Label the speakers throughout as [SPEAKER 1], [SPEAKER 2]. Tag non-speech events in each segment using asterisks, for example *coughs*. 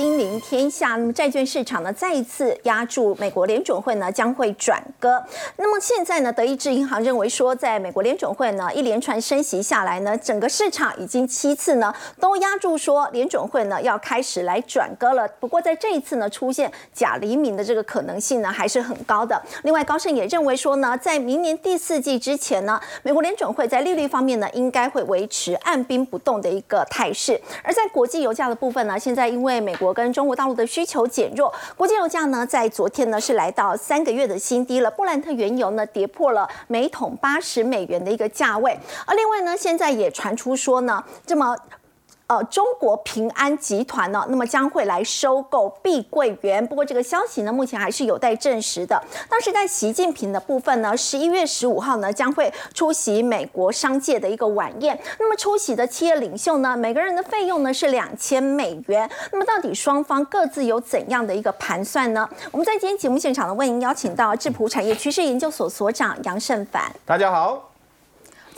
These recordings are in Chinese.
[SPEAKER 1] 金临天下，那么债券市场呢再一次压住美国联准会呢将会转鸽。那么现在呢，德意志银行认为说，在美国联准会呢一连串升息下来呢，整个市场已经七次呢都压住说联准会呢要开始来转鸽了。不过在这一次呢，出现假黎明的这个可能性呢还是很高的。另外，高盛也认为说呢，在明年第四季之前呢，美国联准会在利率方面呢应该会维持按兵不动的一个态势。而在国际油价的部分呢，现在因为美国跟中国大陆的需求减弱，国际油价呢在昨天呢是来到三个月的新低了。布兰特原油呢跌破了每桶八十美元的一个价位。而另外呢，现在也传出说呢，这么。呃，中国平安集团呢，那么将会来收购碧桂园。不过这个消息呢，目前还是有待证实的。当时在习近平的部分呢，十一月十五号呢，将会出席美国商界的一个晚宴。那么出席的企业领袖呢，每个人的费用呢是两千美元。那么到底双方各自有怎样的一个盘算呢？我们在今天节目现场呢，为您邀请到智普产业趋势研究所所长杨胜凡。
[SPEAKER 2] 大家好。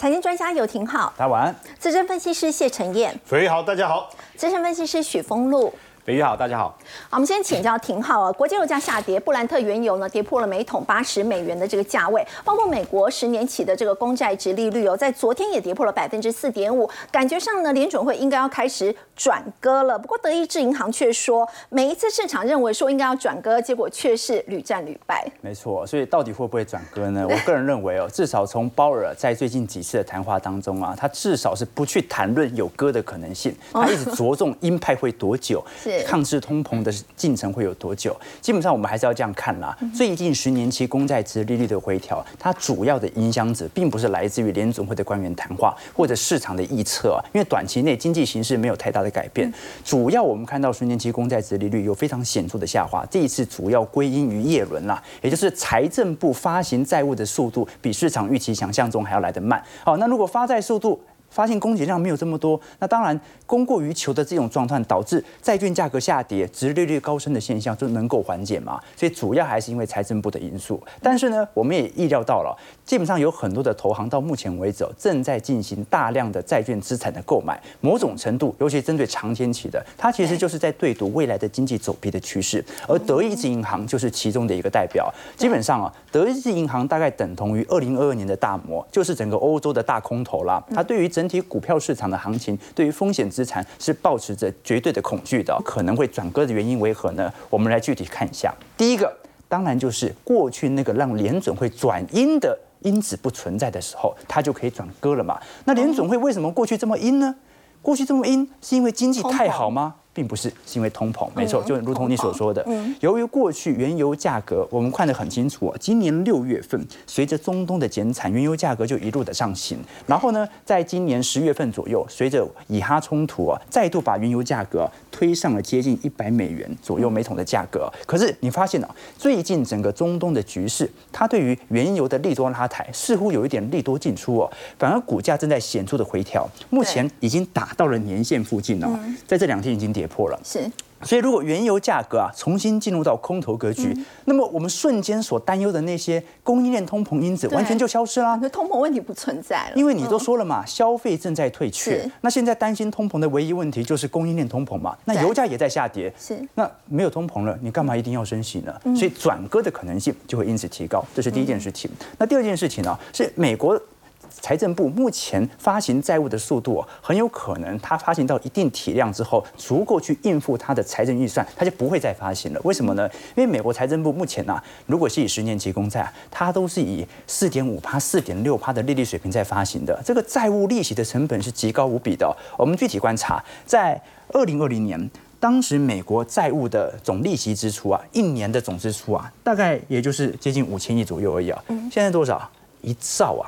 [SPEAKER 1] 财经专家尤廷浩，
[SPEAKER 3] 大家晚安。
[SPEAKER 1] 资深分析师谢晨燕，
[SPEAKER 2] 所以好，大家好。
[SPEAKER 1] 资深分析师许峰路。
[SPEAKER 3] 北约好，大家好。
[SPEAKER 1] 好，我们先请教廷浩啊。国际油价下跌，布兰特原油呢跌破了每桶八十美元的这个价位，包括美国十年期的这个公债值利率哦，在昨天也跌破了百分之四点五。感觉上呢，联准会应该要开始转割了。不过德意志银行却说，每一次市场认为说应该要转割，结果却是屡战屡败。
[SPEAKER 3] 没错，所以到底会不会转割呢？*laughs* 我个人认为哦，至少从鲍尔在最近几次的谈话当中啊，他至少是不去谈论有割的可能性，他一直着重鹰派会多久，*laughs*
[SPEAKER 1] 是
[SPEAKER 3] 抗制通膨。的进程会有多久？基本上我们还是要这样看啦。最近十年期公债值利率的回调，它主要的影响者并不是来自于联总会的官员谈话或者市场的预测啊，因为短期内经济形势没有太大的改变。主要我们看到十年期公债值利率有非常显著的下滑，这一次主要归因于耶伦啦，也就是财政部发行债务的速度比市场预期想象中还要来得慢。好，那如果发债速度发现供给量没有这么多，那当然供过于求的这种状态导致债券价格下跌、殖利率高升的现象就能够缓解嘛？所以主要还是因为财政部的因素。但是呢，我们也意料到了，基本上有很多的投行到目前为止正在进行大量的债券资产的购买，某种程度，尤其针对长天期的，它其实就是在对赌未来的经济走低的趋势。而德意志银行就是其中的一个代表。基本上啊，德意志银行大概等同于二零二二年的大摩，就是整个欧洲的大空头啦。它对于整整体股票市场的行情，对于风险资产是保持着绝对的恐惧的，可能会转割的原因为何呢？我们来具体看一下。第一个，当然就是过去那个让联准会转阴的因子不存在的时候，它就可以转割了嘛。那联准会为什么过去这么阴呢？过去这么阴，是因为经济太好吗？并不是，是因为通膨，没错，就如同你所说的，由于过去原油价格，我们看得很清楚啊，今年六月份随着中东的减产，原油价格就一路的上行，然后呢，在今年十月份左右，随着以哈冲突啊，再度把原油价格推上了接近一百美元左右每桶的价格。可是你发现啊，最近整个中东的局势，它对于原油的利多拉抬，似乎有一点利多进出哦，反而股价正在显著的回调，目前已经打到了年线附近了，在这两天已经跌。跌破了，
[SPEAKER 1] 是，
[SPEAKER 3] 所以如果原油价格啊重新进入到空头格局，那么我们瞬间所担忧的那些供应链通膨因子完全就消失了，
[SPEAKER 1] 那通膨问题不存在了，
[SPEAKER 3] 因为你都说了嘛，消费正在退却，那现在担心通膨的唯一问题就是供应链通膨嘛，那油价也在下跌，
[SPEAKER 1] 是，
[SPEAKER 3] 那没有通膨了，你干嘛一定要升息呢？所以转割的可能性就会因此提高，这是第一件事情。那第二件事情呢，是美国。财政部目前发行债务的速度，很有可能它发行到一定体量之后，足够去应付它的财政预算，它就不会再发行了。为什么呢？因为美国财政部目前呢，如果是以十年期公债，它都是以四点五趴、四点六趴的利率水平在发行的，这个债务利息的成本是极高无比的。我们具体观察，在二零二零年，当时美国债务的总利息支出啊，一年的总支出啊，大概也就是接近五千亿左右而已啊。现在多少？一兆啊！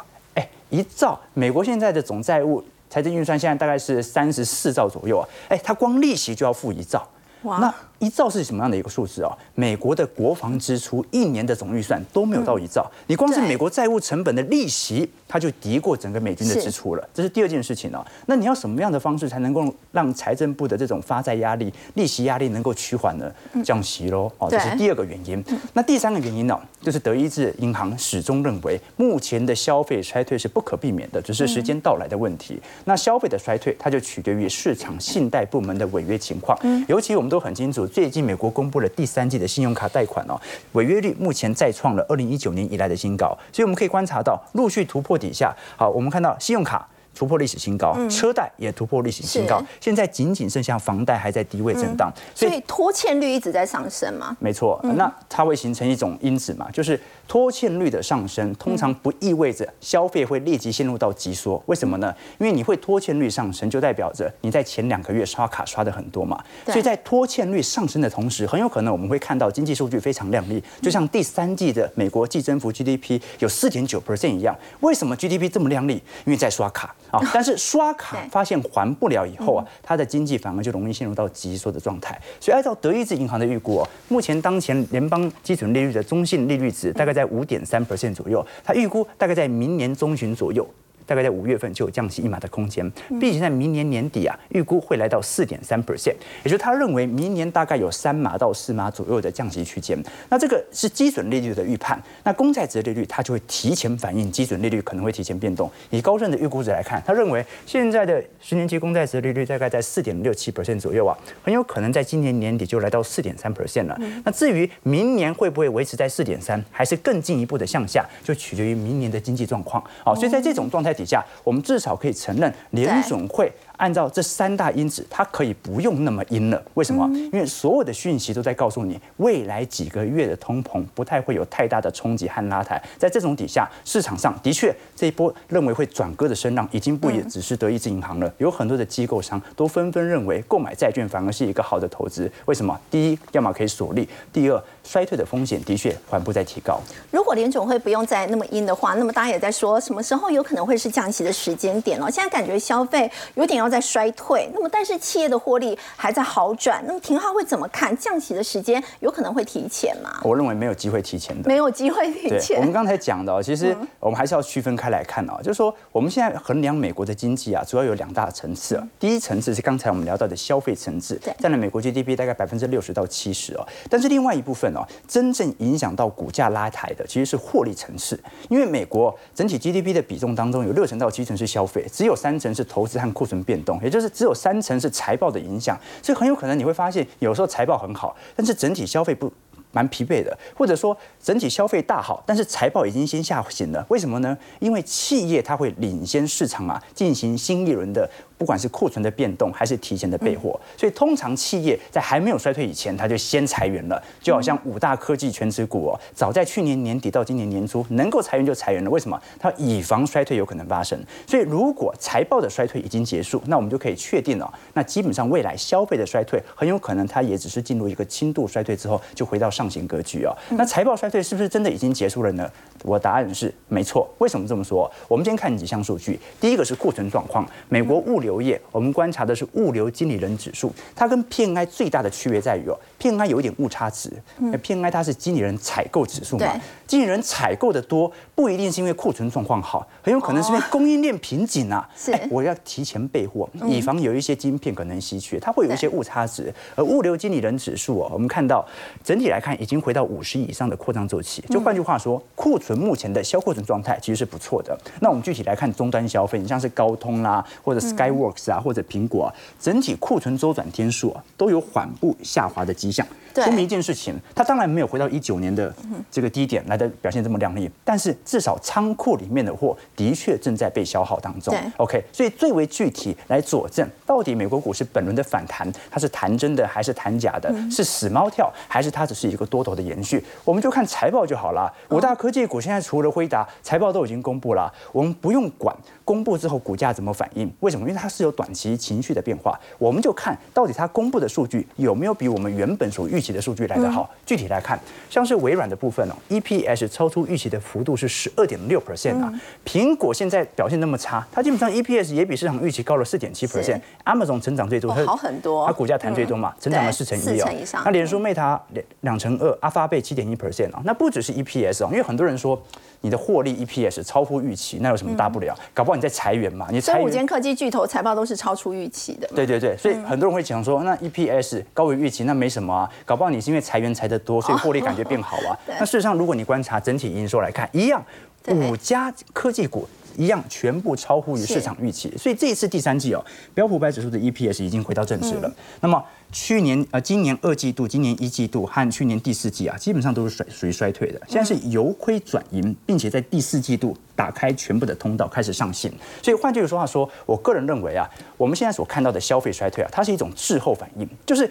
[SPEAKER 3] 一兆，美国现在的总债务财政预算现在大概是三十四兆左右啊，哎，它光利息就要付一兆，那。一兆是什么样的一个数字啊？美国的国防支出一年的总预算都没有到一兆，你光是美国债务成本的利息，它就敌过整个美军的支出了。这是第二件事情哦。那你要什么样的方式才能够让财政部的这种发债压力、利息压力能够趋缓呢？降息喽。哦，这是第二个原因。那第三个原因呢，就是德意志银行始终认为，目前的消费衰退是不可避免的，只是时间到来的问题。那消费的衰退，它就取决于市场信贷部门的违约情况。尤其我们都很清楚。楚，最近美国公布了第三季的信用卡贷款哦，违约率目前再创了二零一九年以来的新高，所以我们可以观察到陆续突破底下，好，我们看到信用卡。突破历史新高，车贷也突破历史新高，现在仅仅剩下房贷还在低位震荡，
[SPEAKER 1] 所以拖欠率一直在上升嘛？
[SPEAKER 3] 没错，那它会形成一种因子嘛，就是拖欠率的上升，通常不意味着消费会立即陷入到急缩。为什么呢？因为你会拖欠率上升，就代表着你在前两个月刷卡刷的很多嘛。所以在拖欠率上升的同时，很有可能我们会看到经济数据非常亮丽，就像第三季的美国季增幅 GDP 有四点九 percent 一样。为什么 GDP 这么亮丽？因为在刷卡。啊！但是刷卡 *laughs* 发现还不了以后啊，它的经济反而就容易陷入到急缩的状态。所以按照德意志银行的预估哦，目前当前联邦基准利率的中性利率值大概在五点三 percent 左右，他预估大概在明年中旬左右。大概在五月份就有降息一码的空间，并且在明年年底啊，预估会来到四点三 percent，也就是他认为明年大概有三码到四码左右的降息区间。那这个是基准利率的预判，那公债值利率它就会提前反映基准利率可能会提前变动。以高盛的预估值来看，他认为现在的十年期公债值利率大概在四点六七 percent 左右啊，很有可能在今年年底就来到四点三 percent 了。那至于明年会不会维持在四点三，还是更进一步的向下，就取决于明年的经济状况。好，所以在这种状态。底下，我们至少可以承认联总会。按照这三大因子，它可以不用那么阴了。为什么？因为所有的讯息都在告诉你，未来几个月的通膨不太会有太大的冲击和拉抬。在这种底下，市场上的确这一波认为会转割的声浪，已经不也只是德意志银行了。有很多的机构商都纷纷认为，购买债券反而是一个好的投资。为什么？第一，要么可以锁利；第二，衰退的风险的确缓步在提高。
[SPEAKER 1] 如果联总会不用再那么阴的话，那么大家也在说，什么时候有可能会是降息的时间点了？现在感觉消费有点要。在衰退，那么但是企业的获利还在好转，那么廷浩会怎么看降息的时间有可能会提前吗？
[SPEAKER 3] 我认为没有机会提前的，
[SPEAKER 1] 没有机会提前。
[SPEAKER 3] 我们刚才讲的，其实我们还是要区分开来看啊，就是说我们现在衡量美国的经济啊，主要有两大层次。第一层次是刚才我们聊到的消费层次，占了美国 GDP 大概百分之六十到七十哦。但是另外一部分哦，真正影响到股价拉抬的其实是获利层次，因为美国整体 GDP 的比重当中有六成到七成是消费，只有三成是投资和库存变。变动，也就是只有三成是财报的影响，所以很有可能你会发现，有时候财报很好，但是整体消费不蛮疲惫的，或者说整体消费大好，但是财报已经先下行了，为什么呢？因为企业它会领先市场啊，进行新一轮的。不管是库存的变动还是提前的备货，所以通常企业在还没有衰退以前，它就先裁员了。就好像五大科技全职股哦，早在去年年底到今年年初，能够裁员就裁员了。为什么？它以防衰退有可能发生。所以如果财报的衰退已经结束，那我们就可以确定了，那基本上未来消费的衰退很有可能它也只是进入一个轻度衰退之后，就回到上行格局哦。那财报衰退是不是真的已经结束了呢？我答案是没错。为什么这么说？我们先看几项数据，第一个是库存状况，美国物流业，我们观察的是物流经理人指数，它跟 PMI 最大的区别在于哦，PNI 有一点误差值，那 PNI 它是经理人采购指数嘛，经理人采购的多不一定是因为库存状况好，很有可能是因为供应链瓶颈啊，哎，我要提前备货，以防有一些晶片可能稀缺，它会有一些误差值。而物流经理人指数哦，我们看到整体来看已经回到五十以上的扩张周期，就换句话说，库存目前的销库存状态其实是不错的。那我们具体来看终端消费，你像是高通啦，或者 Skyworks 啊。或者苹果啊整体库存周转天数啊，都有缓步下滑的迹象，说明一件事情，它当然没有回到一九年的这个低点来的表现这么亮丽，但是至少仓库里面的货的确正在被消耗当中。OK，所以最为具体来佐证，到底美国股市本轮的反弹，它是弹真的还是弹假的？是死猫跳还是它只是一个多头的延续？我们就看财报就好了。五大科技股现在除了辉达，财报都已经公布了，我们不用管。公布之后股价怎么反应？为什么？因为它是有短期情绪的变化，我们就看到底它公布的数据有没有比我们原本所预期的数据来得好。具体来看，像是微软的部分哦，EPS 超出预期的幅度是十二点六 percent 啊。苹果现在表现那么差，它基本上 EPS 也比市场预期高了四点七 percent。Amazon 成长最多，它
[SPEAKER 1] 好很多，
[SPEAKER 3] 它股价弹最多嘛，成长了四成一哦。那脸书 Meta 两两成二，阿发贝七点一 percent 啊。那不只是 EPS 哦，因为很多人说。你的获利 EPS 超乎预期，那有什么大不了？搞不好你在裁员嘛？你
[SPEAKER 1] 这五间科技巨头财报都是超出预期的。
[SPEAKER 3] 对对对，所以很多人会讲说，那 EPS 高于预期，那没什么啊。搞不好你是因为裁员裁得多，*laughs* 所以获利感觉变好啊。那事实上，如果你观察整体营收来看，一样。五家科技股。一样全部超乎于市场预期，所以这一次第三季哦，标普百指数的 EPS 已经回到正值了。那么去年呃，今年二季度、今年一季度和去年第四季啊，基本上都是衰属于衰退的。现在是由亏转盈，并且在第四季度打开全部的通道，开始上行。所以换句话说，我个人认为啊，我们现在所看到的消费衰退啊，它是一种滞后反应，就是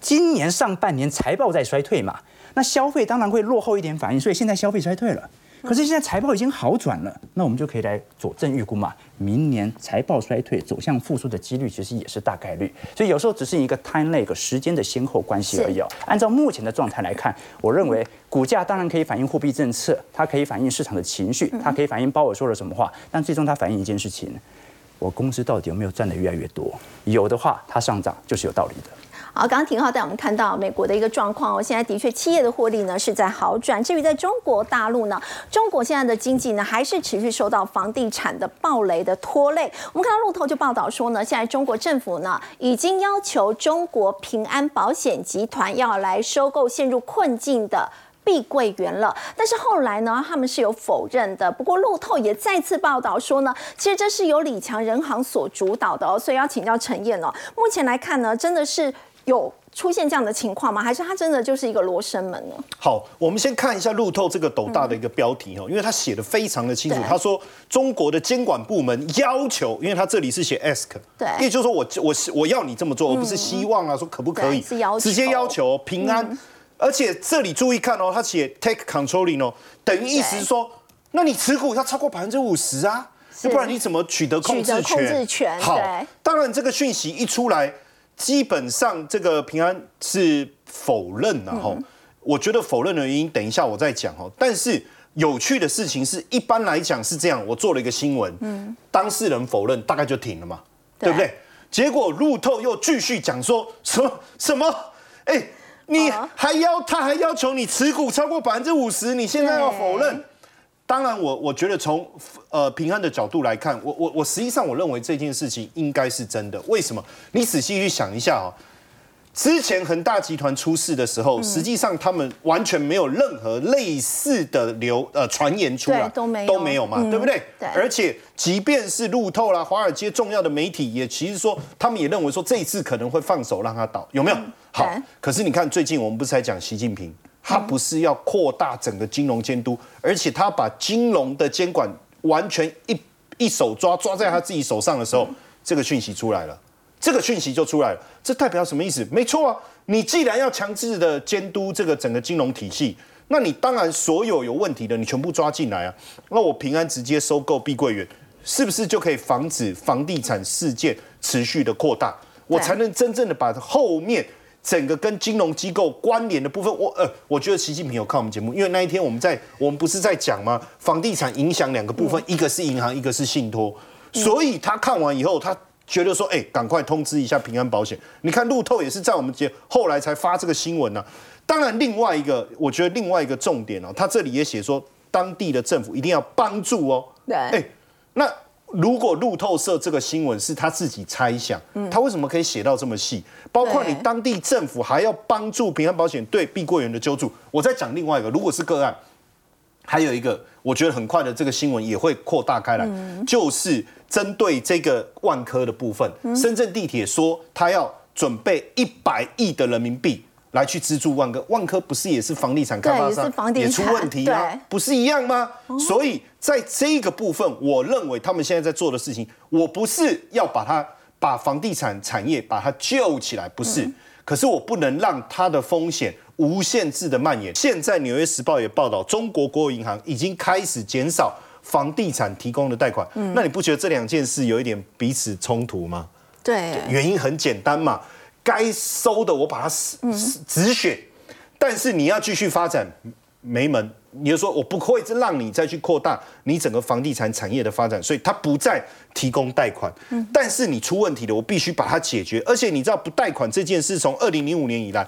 [SPEAKER 3] 今年上半年财报在衰退嘛，那消费当然会落后一点反应，所以现在消费衰退了。可是现在财报已经好转了，那我们就可以来佐证预估嘛。明年财报衰退走向复苏的几率其实也是大概率，所以有时候只是一个 time lag 时间的先后关系而已哦。按照目前的状态来看，我认为股价当然可以反映货币政策，它可以反映市场的情绪，它可以反映鲍尔说了什么话，但最终它反映一件事情：我公司到底有没有赚得越来越多？有的话，它上涨就是有道理的。
[SPEAKER 1] 好，刚刚廷浩带我们看到美国的一个状况哦，现在的确企业的获利呢是在好转。至于在中国大陆呢，中国现在的经济呢还是持续受到房地产的暴雷的拖累。我们看到路透就报道说呢，现在中国政府呢已经要求中国平安保险集团要来收购陷入困境的碧桂园了。但是后来呢，他们是有否认的。不过路透也再次报道说呢，其实这是由李强人行所主导的哦，所以要请教陈燕哦。目前来看呢，真的是。有出现这样的情况吗？还是它真的就是一个罗生门呢？
[SPEAKER 2] 好，我们先看一下路透这个斗大的一个标题哦，因为他写的非常的清楚。他说中国的监管部门要求，因为他这里是写 ask，
[SPEAKER 1] 对，
[SPEAKER 2] 也就是说我我我要你这么做，而不是希望啊，说可不可以？
[SPEAKER 1] 是要
[SPEAKER 2] 直接要求平安，而且这里注意看哦，他写 take controlling 哦，等于意思是说，那你持股要超过百分之五十啊，要不然你怎么取得控制
[SPEAKER 1] 权？
[SPEAKER 2] 好，当然这个讯息一出来。基本上这个平安是否认了哈，我觉得否认的原因，等一下我再讲哦。但是有趣的事情是，一般来讲是这样，我做了一个新闻，嗯，当事人否认，大概就停了嘛，对。不对？结果路透又继续讲说什么？什么，哎，你还要他还要求你持股超过百分之五十，你现在要否认。当然，我我觉得从呃平安的角度来看，我我我实际上我认为这件事情应该是真的。为什么？你仔细去想一下啊，之前恒大集团出事的时候，实际上他们完全没有任何类似的流呃传言出来，
[SPEAKER 1] 都没
[SPEAKER 2] 都没有嘛，对不对？
[SPEAKER 1] 对。
[SPEAKER 2] 而且即便是路透啦、华尔街重要的媒体也其实说，他们也认为说这一次可能会放手让他倒，有没有？好。可是你看最近我们不是在讲习近平？他不是要扩大整个金融监督，而且他把金融的监管完全一一手抓抓在他自己手上的时候，这个讯息出来了，这个讯息就出来了，这代表什么意思？没错啊，你既然要强制的监督这个整个金融体系，那你当然所有有问题的你全部抓进来啊，那我平安直接收购碧桂园，是不是就可以防止房地产事件持续的扩大？我才能真正的把后面。整个跟金融机构关联的部分，我呃，我觉得习近平有看我们节目，因为那一天我们在我们不是在讲吗？房地产影响两个部分，一个是银行，一个是信托，所以他看完以后，他觉得说，哎，赶快通知一下平安保险。你看路透也是在我们节后来才发这个新闻呢。当然，另外一个，我觉得另外一个重点哦，他这里也写说，当地的政府一定要帮助哦。
[SPEAKER 1] 对，哎，
[SPEAKER 2] 那。如果路透社这个新闻是他自己猜想，他为什么可以写到这么细？包括你当地政府还要帮助平安保险对碧桂园的救助。我再讲另外一个，如果是个案，还有一个，我觉得很快的这个新闻也会扩大开来，就是针对这个万科的部分，深圳地铁说他要准备一百亿的人民币。来去资助万科，万科不是也是房地产开发商也出问题啊？不是一样吗？所以在这个部分，我认为他们现在在做的事情，我不是要把它把房地产产业把它救起来，不是。可是我不能让它的风险无限制的蔓延。现在《纽约时报》也报道，中国国有银行已经开始减少房地产提供的贷款。那你不觉得这两件事有一点彼此冲突吗？
[SPEAKER 1] 对，
[SPEAKER 2] 原因很简单嘛。该收的我把它止血，但是你要继续发展没门，你就说我不会让你再去扩大你整个房地产产业的发展，所以它不再提供贷款。但是你出问题了，我必须把它解决。而且你知道不贷款这件事，从二零零五年以来，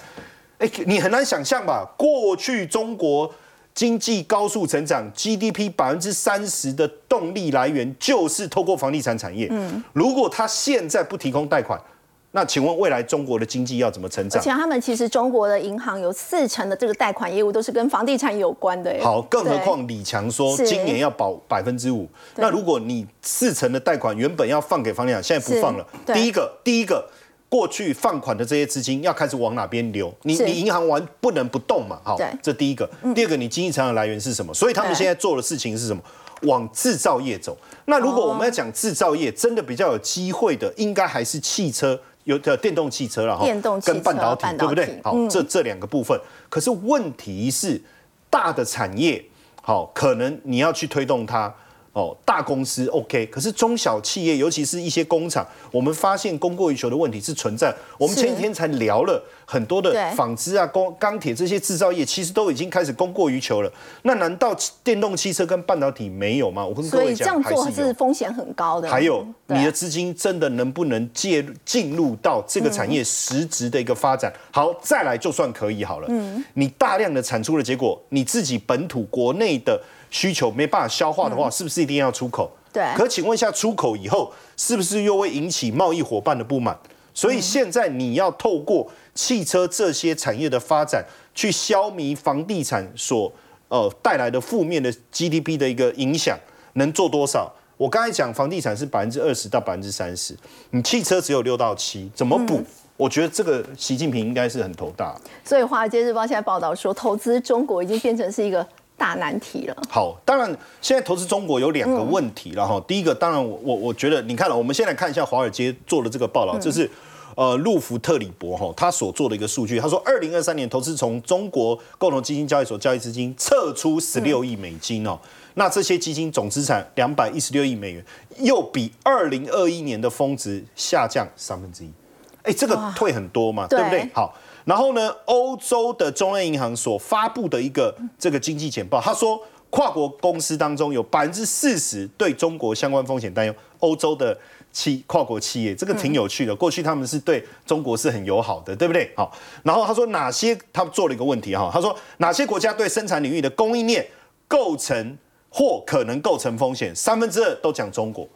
[SPEAKER 2] 哎，你很难想象吧？过去中国经济高速成长，GDP 百分之三十的动力来源就是透过房地产产业。嗯，如果他现在不提供贷款。那请问未来中国的经济要怎么成长？
[SPEAKER 1] 而且他们其实中国的银行有四成的这个贷款业务都是跟房地产有关的。
[SPEAKER 2] 好，更何况李强说今年要保百分之五，那如果你四成的贷款原本要放给房地产，现在不放了。第一个，第一个，过去放款的这些资金要开始往哪边流？你你银行完不能不动嘛？好，这第一个。第二个，你经济成长来源是什么？所以他们现在做的事情是什么？往制造业走。那如果我们要讲制造业，真的比较有机会的，应该还是汽车。有的电动汽车了
[SPEAKER 1] 哈，
[SPEAKER 2] 跟半导体对不对？好，这这两个部分。可是问题是，大的产业好，可能你要去推动它。哦，大公司 OK，可是中小企业，尤其是一些工厂，我们发现供过于求的问题是存在。我们前几天才聊了很多的纺织啊、工钢铁这些制造业，其实都已经开始供过于求了。那难道电动汽车跟半导体没有吗？我跟各位讲，
[SPEAKER 1] 还是是风险很高的。
[SPEAKER 2] 还有，你的资金真的能不能介进入到这个产业实质的一个发展？好，再来就算可以好了。嗯，你大量的产出的结果，你自己本土国内的。需求没办法消化的话，是不是一定要出口？
[SPEAKER 1] 对。
[SPEAKER 2] 可请问一下，出口以后是不是又会引起贸易伙伴的不满？所以现在你要透过汽车这些产业的发展，去消弭房地产所呃带来的负面的 GDP 的一个影响，能做多少？我刚才讲房地产是百分之二十到百分之三十，你汽车只有六到七，怎么补？我觉得这个习近平应该是很头大。
[SPEAKER 1] 所以《华尔街日报》现在报道说，投资中国已经变成是一个。大难题了。
[SPEAKER 2] 好，当然现在投资中国有两个问题了哈。第一个，当然我我我觉得，你看了，我们先来看一下华尔街做的这个报道，这是呃路福特里博哈他所做的一个数据。他说，二零二三年投资从中国共同基金交易所交易资金撤出十六亿美金哦，那这些基金总资产两百一十六亿美元，又比二零二一年的峰值下降三分之一。哎，这个退很多嘛，对不对？好。然后呢，欧洲的中央银行所发布的一个这个经济简报，他说跨国公司当中有百分之四十对中国相关风险担忧。欧洲的企跨国企业，这个挺有趣的。过去他们是对中国是很友好的，对不对？好，然后他说哪些他做了一个问题哈，他说哪些国家对生产领域的供应链构成或可能构成风险，三分之二都讲中国。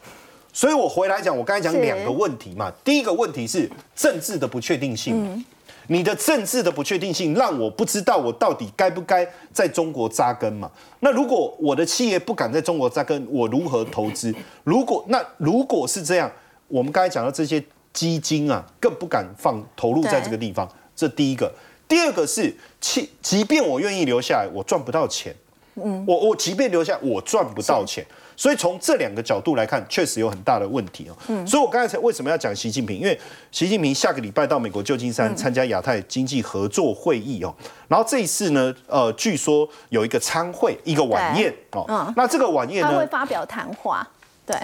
[SPEAKER 2] 所以我回来讲，我刚才讲两个问题嘛，第一个问题是政治的不确定性。你的政治的不确定性让我不知道我到底该不该在中国扎根嘛？那如果我的企业不敢在中国扎根，我如何投资？如果那如果是这样，我们刚才讲到这些基金啊，更不敢放投入在这个地方。这第一个，第二个是，即即便我愿意留下来，我赚不到钱。嗯，我我即便留下，我赚不到钱。所以从这两个角度来看，确实有很大的问题哦。嗯，所以我刚才为什么要讲习近平？因为习近平下个礼拜到美国旧金山参加亚太经济合作会议哦。然后这一次呢，呃，据说有一个参会，一个晚宴哦。嗯，那这个晚宴呢，
[SPEAKER 1] 他会发表谈话。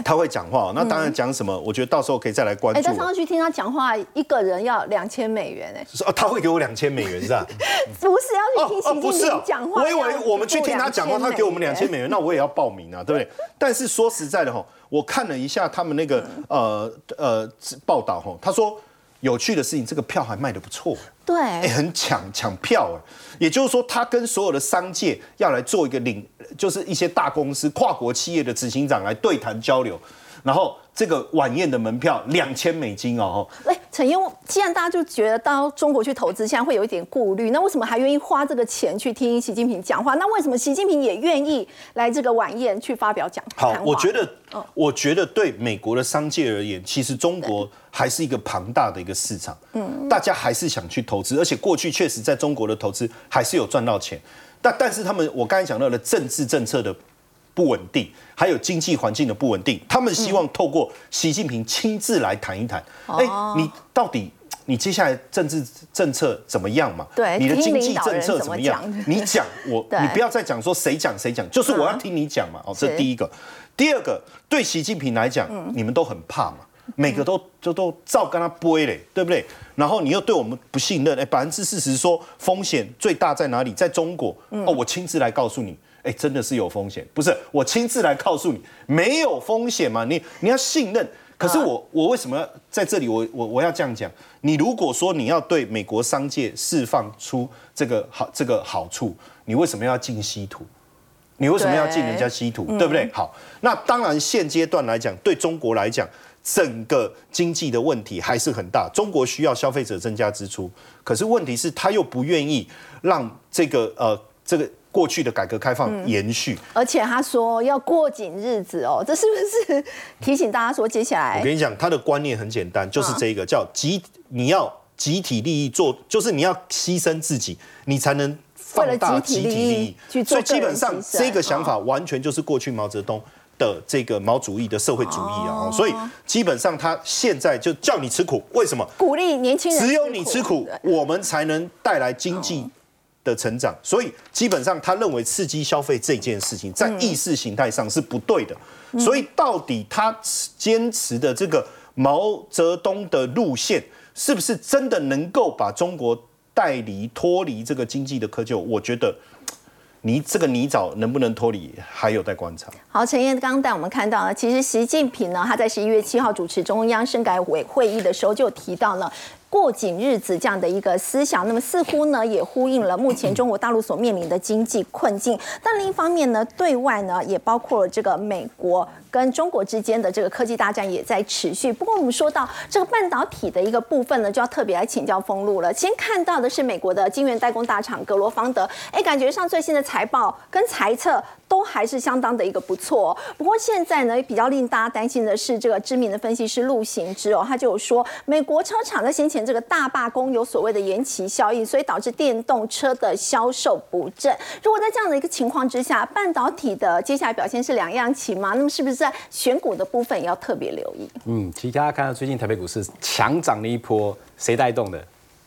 [SPEAKER 2] 他会讲话，那当然讲什么？我觉得到时候可以再来关注。哎，
[SPEAKER 1] 但上去听他讲话，一个人要两千美元哎。
[SPEAKER 2] 说他会给我两千美元是吧？*laughs*
[SPEAKER 1] 不是要去听习近平讲话。
[SPEAKER 2] 我以为我们去听他讲话，他给我们两千美元，那我也要报名啊，对不对？但是说实在的哈，我看了一下他们那个呃呃报道哈，他说有趣的事情，这个票还卖的不错。
[SPEAKER 1] 对，
[SPEAKER 2] 哎，很抢抢票哎，也就是说，他跟所有的商界要来做一个领，就是一些大公司、跨国企业的执行长来对谈交流，然后。这个晚宴的门票两千美金哦。
[SPEAKER 1] 陈英，既然大家就觉得到中国去投资，现在会有一点顾虑，那为什么还愿意花这个钱去听习近平讲话？那为什么习近平也愿意来这个晚宴去发表讲
[SPEAKER 2] 好，我觉得，我觉得对美国的商界而言，其实中国还是一个庞大的一个市场，嗯，大家还是想去投资，而且过去确实在中国的投资还是有赚到钱，但但是他们我刚才讲到的政治政策的。不稳定，还有经济环境的不稳定，他们希望透过习近平亲自来谈一谈。哎，你到底你接下来政治政策怎么样嘛？
[SPEAKER 1] 对，
[SPEAKER 2] 你的经济政策怎么样？你讲我，*laughs* 你不要再讲说谁讲谁讲，就是我要听你讲嘛。哦，这第一个。第二个，对习近平来讲，你们都很怕嘛，每个都就都照跟他播嘞，对不对？然后你又对我们不信任，哎，百分之四十说风险最大在哪里？在中国。哦，我亲自来告诉你。哎，真的是有风险，不是我亲自来告诉你没有风险嘛？你你要信任。可是我我为什么在这里？我我我要这样讲。你如果说你要对美国商界释放出这个好这个好处，你为什么要进稀土？你为什么要进人家稀土？对不对？好，那当然现阶段来讲，对中国来讲，整个经济的问题还是很大。中国需要消费者增加支出，可是问题是他又不愿意让这个呃这个过去的改革开放延续。
[SPEAKER 1] 而且他说要过紧日子哦，这是不是提醒大家说接下来？
[SPEAKER 2] 我跟你讲，他的观念很简单，就是这个叫集，你要集体利益做，就是你要牺牲自己，你才能放大集体利益。所以基本上这个想法完全就是过去毛泽东。的这个毛主义的社会主义啊，所以基本上他现在就叫你吃苦，为什么？
[SPEAKER 1] 鼓励年轻人，
[SPEAKER 2] 只有你吃苦，我们才能带来经济的成长。所以基本上他认为刺激消费这件事情在意识形态上是不对的。所以到底他坚持的这个毛泽东的路线，是不是真的能够把中国带离脱离这个经济的窠臼？我觉得。泥这个泥沼能不能脱离，还有待观察。
[SPEAKER 1] 好，陈燕刚带我们看到了，其实习近平呢，他在十一月七号主持中央深改委会议的时候，就提到了过紧日子这样的一个思想。那么似乎呢，也呼应了目前中国大陆所面临的经济困境。但另一方面呢，对外呢，也包括了这个美国。跟中国之间的这个科技大战也在持续。不过我们说到这个半导体的一个部分呢，就要特别来请教封路了。先看到的是美国的晶圆代工大厂格罗方德，哎，感觉上最新的财报跟财测还是相当的一个不错。不过现在呢，比较令大家担心的是这个知名的分析师陆行之哦，他就有说，美国车厂在先前这个大罢工有所谓的延期效应，所以导致电动车的销售不振。如果在这样的一个情况之下，半导体的接下来表现是两样情吗？那么是不是在？选股的部分也要特别留意。
[SPEAKER 4] 嗯，其实大家看到最近台北股市强涨的一波，谁带动的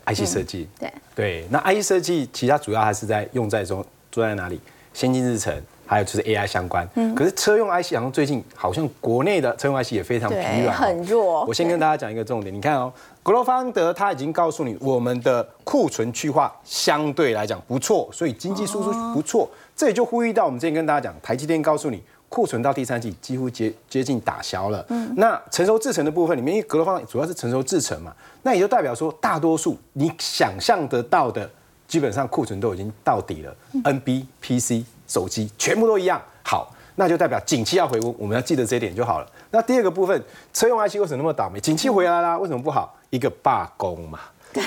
[SPEAKER 4] ？IC 设计。
[SPEAKER 1] 对
[SPEAKER 4] 对，那 IC 设计其实它主要还是在用在中，做在哪里？先进日程，还有就是 AI 相关。嗯。可是车用 IC 好像最近好像国内的车用 IC 也非常疲软，
[SPEAKER 1] 很弱。
[SPEAKER 4] 我先跟大家讲一个重点，你看哦，格罗方德他已经告诉你，我们的库存去化相对来讲不错，所以经济输出不错。这也就呼吁到我们之前跟大家讲，台积电告诉你。库存到第三季几乎接接近打消了。嗯，那成熟制成的部分里面，因为格罗方主要是成熟制成嘛，那也就代表说，大多数你想象得到的，基本上库存都已经到底了。N B P C 手机全部都一样。好，那就代表景气要回温，我们要记得这一点就好了。那第二个部分，车用 IC 为什么那么倒霉？景气回来啦，为什么不好？一个罢工嘛，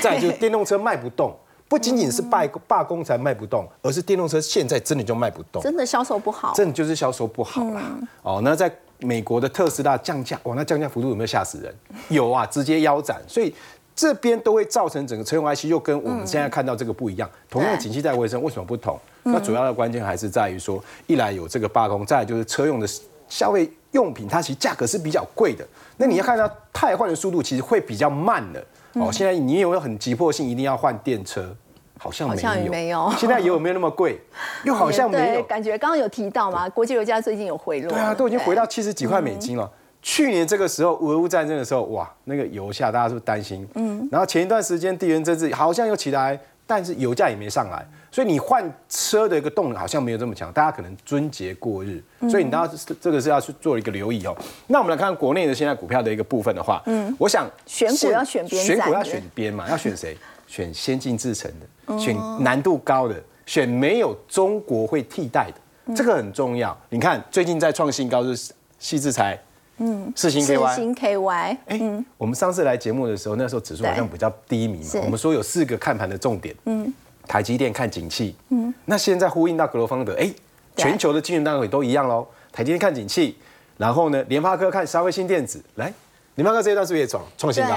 [SPEAKER 4] 再就是电动车卖不动。不仅仅是罢罢工才卖不动，而是电动车现在真的就卖不动，
[SPEAKER 1] 真的销售不好，
[SPEAKER 4] 真的就是销售不好啦。哦，那在美国的特斯拉降价，哇，那降价幅度有没有吓死人？有啊，直接腰斩。所以这边都会造成整个车用 IC 又跟我们现在看到这个不一样。同样景气在回升，为什么不同？那主要的关键还是在于说，一来有这个罢工，再来就是车用的消费用品，它其实价格是比较贵的。那你要看到汰换的速度，其实会比较慢的。哦，现在你有没有很急迫性一定要换电车？好像没有，现在油有没有那么贵？*laughs* 又好像没有。
[SPEAKER 1] 感觉刚刚有提到嘛，国际油价最近有回落。
[SPEAKER 4] 对啊，都已经回到七十几块美金了。去年这个时候，俄乌战争的时候，哇，那个油价大家是不是担心？嗯。然后前一段时间地缘政治好像又起来，但是油价也没上来，所以你换车的一个动能好像没有这么强。大家可能春节过日，所以你大家这个是要去做一个留意哦。那我们来看国内的现在股票的一个部分的话，嗯，我想
[SPEAKER 1] 选股要选边
[SPEAKER 4] 选股要选边嘛，要选谁？*laughs* 选先进制程的，选难度高的，选没有中国会替代的，这个很重要。你看最近在创新高是细制材，嗯，四星 KY，
[SPEAKER 1] 四星 KY。哎，
[SPEAKER 4] 我们上次来节目的时候，那时候指数好像比较低迷嘛。我们说有四个看盘的重点，嗯，台积电看景气，嗯，那现在呼应到格罗方德，哎，全球的金融单位都一样喽。台积电看景气，然后呢，联发科看消费新电子，来，联发科这一段是不是也创创新高？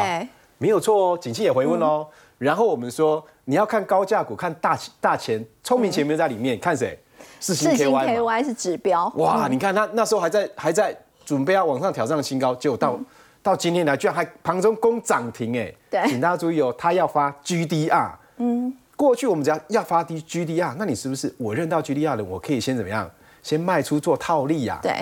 [SPEAKER 4] 没有错哦，景气也回温哦。然后我们说，你要看高价股，看大大钱，聪明钱没有在里面，看谁？
[SPEAKER 1] 四星 KY 是指标。
[SPEAKER 4] 哇，你看他那时候还在还在准备要往上挑战新高，结果到到今天来，居然还盘中攻涨停哎！
[SPEAKER 1] 对，
[SPEAKER 4] 请大家注意哦，他要发 GDR。嗯，过去我们只要要发低 GDR，那你是不是我认到 GDR 的，我可以先怎么样？先卖出做套利呀？
[SPEAKER 1] 对。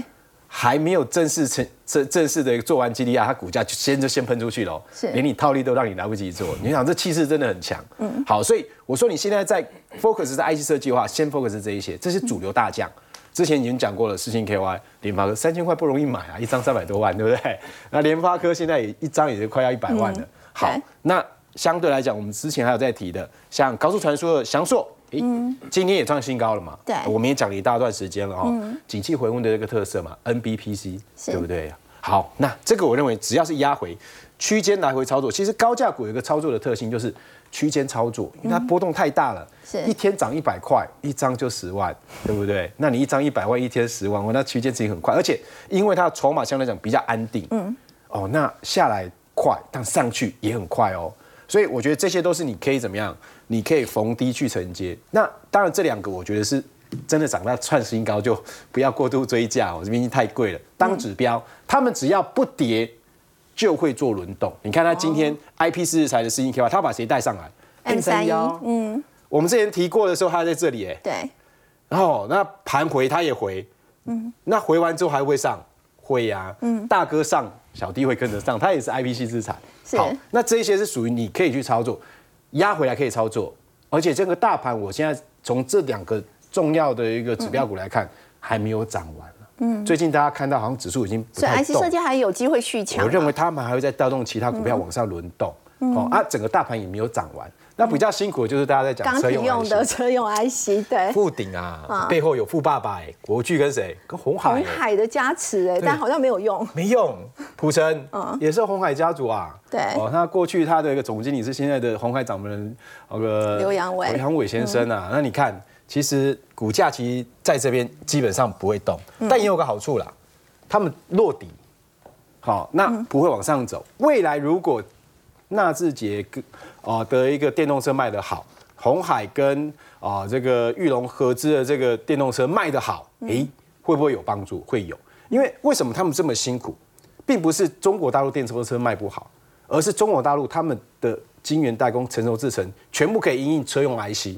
[SPEAKER 4] 还没有正式成正正式的做完 GDR，它股价就先就先喷出去了，连你套利都让你来不及做。你想这气势真的很强。嗯，好，所以我说你现在在 focus 在 IC 设计的话，先 focus 这一些，这是主流大将。之前已经讲过了，四星 KY 联发科三千块不容易买啊，一张三百多万，对不对？那联发科现在也一张也是快要一百万了。好，那相对来讲，我们之前还有在提的，像高速传输的翔硕。嗯，今天也创新高了嘛？
[SPEAKER 1] 对，
[SPEAKER 4] 我们也讲了一大段时间了哦。景气回温的这个特色嘛，NBPC，对不对？好，那这个我认为只要是压回区间来回操作，其实高价股有一个操作的特性就是区间操作，因为它波动太大了，
[SPEAKER 1] 是
[SPEAKER 4] 一天涨一百块，一张就十万，对不对？那你一张一百万，一天十万，我那区间其实很快，而且因为它的筹码相对来讲比较安定，嗯，哦，那下来快，但上去也很快哦，所以我觉得这些都是你可以怎么样，你可以逢低去承接。那当然这两个我觉得是。真的涨到创新高就不要过度追价，我这边太贵了。当指标，他们只要不跌就会做轮动。你看他今天 I P 四日财的四星 K Y，他把谁带上来
[SPEAKER 1] ？M 三幺，嗯，
[SPEAKER 4] 我们之前提过的时候，他在这里，哎，
[SPEAKER 1] 对。
[SPEAKER 4] 然后那盘回他也回，嗯，那回完之后还会上，会呀，嗯，大哥上，小弟会跟着上，他也是 IPC 资产。好，那这些是属于你可以去操作，压回来可以操作，而且这个大盘我现在从这两个。重要的一个指标股来看，还没有涨完嗯，最近大家看到好像指数已经不太动。
[SPEAKER 1] 所以 IC 设计还有机会续强。
[SPEAKER 4] 我认为他们还会再调动其他股票往上轮动。哦啊，整个大盘也没有涨完。那比较辛苦的就是大家在讲车
[SPEAKER 1] 用的车用 IC，对。
[SPEAKER 4] 富鼎啊，背后有富爸爸哎，国巨跟谁？跟红海。
[SPEAKER 1] 红海的加持哎，但好像没有用。
[SPEAKER 4] 没用，普成也是红海家族啊。
[SPEAKER 1] 对。哦，
[SPEAKER 4] 那过去他的一个总经理是现在的红海掌门人那个
[SPEAKER 1] 刘阳伟。
[SPEAKER 4] 刘阳伟先生啊，那你看。其实股价其实在这边基本上不会动，但也有个好处啦，他们落底，好，那不会往上走。未来如果纳智捷跟啊的一个电动车卖得好，红海跟啊这个玉龙合资的这个电动车卖得好，诶，会不会有帮助？会有，因为为什么他们这么辛苦，并不是中国大陆电动车卖不好，而是中国大陆他们的晶圆代工、成熟制程全部可以应用车用 IC。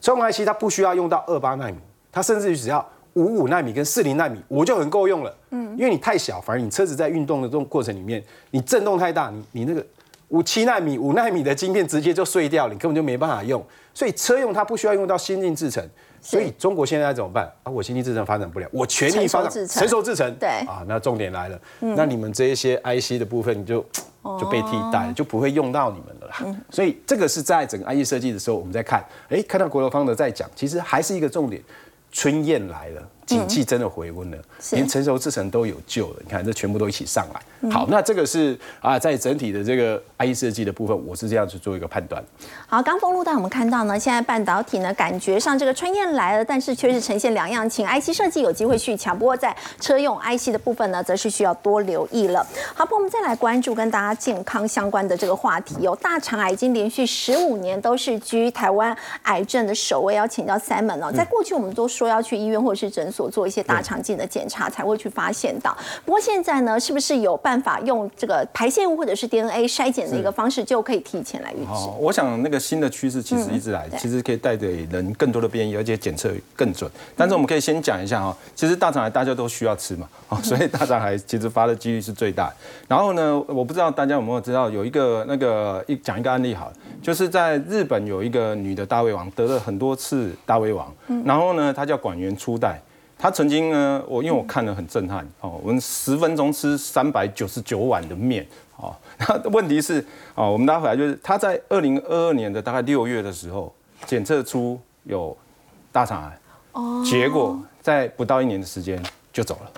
[SPEAKER 4] 车用 IC 它不需要用到二八纳米，它甚至于只要五五纳米跟四零纳米，我就很够用了。嗯，因为你太小，反而你车子在运动的这种过程里面，你震动太大，你你那个五七纳米、五纳米的晶片直接就碎掉了，你根本就没办法用。所以车用它不需要用到先进制程，所以中国现在怎么办？啊，我先进制程发展不了，我全力发展成熟制程。
[SPEAKER 1] 对
[SPEAKER 4] 啊，那重点来了，那你们这一些 IC 的部分就。就被替代，就不会用到你们了啦。所以这个是在整个 IE 设计的时候，我们在看，哎，看到国有方的在讲，其实还是一个重点，春燕来了。景气真的回温了，连成熟制程都有救了。你看，这全部都一起上来。好，那这个是啊，在整体的这个 IE 设计的部分，我是这样去做一个判断。
[SPEAKER 1] 好，刚封路带我们看到呢，现在半导体呢，感觉上这个春燕来了，但是却是呈现两样情。IC 设计有机会续强，不过在车用 IC 的部分呢，则是需要多留意了。好，不，我们再来关注跟大家健康相关的这个话题。有大肠癌已经连续十五年都是居台湾癌症的首位，要请教 Simon 哦。在过去我们都说要去医院或者是诊所。所做一些大肠镜的检查才会去发现到。不过现在呢，是不是有办法用这个排泄物或者是 DNA 筛检的一个方式，就可以提前来预知？
[SPEAKER 5] 我想那个新的趋势其实一直来，其实可以带给人更多的便利，而且检测更准。但是我们可以先讲一下哈，其实大肠癌大家都需要吃嘛，所以大肠癌其实发的几率是最大。然后呢，我不知道大家有没有知道有一个那个一讲一个案例好，就是在日本有一个女的大胃王得了很多次大胃王，然后呢，她叫管源初代。他曾经呢，我因为我看了很震撼哦，我们十分钟吃三百九十九碗的面哦。*laughs* 那问题是哦，我们拉回来就是他在二零二二年的大概六月的时候检测出有大肠癌，哦，结果在不到一年的时间就走了。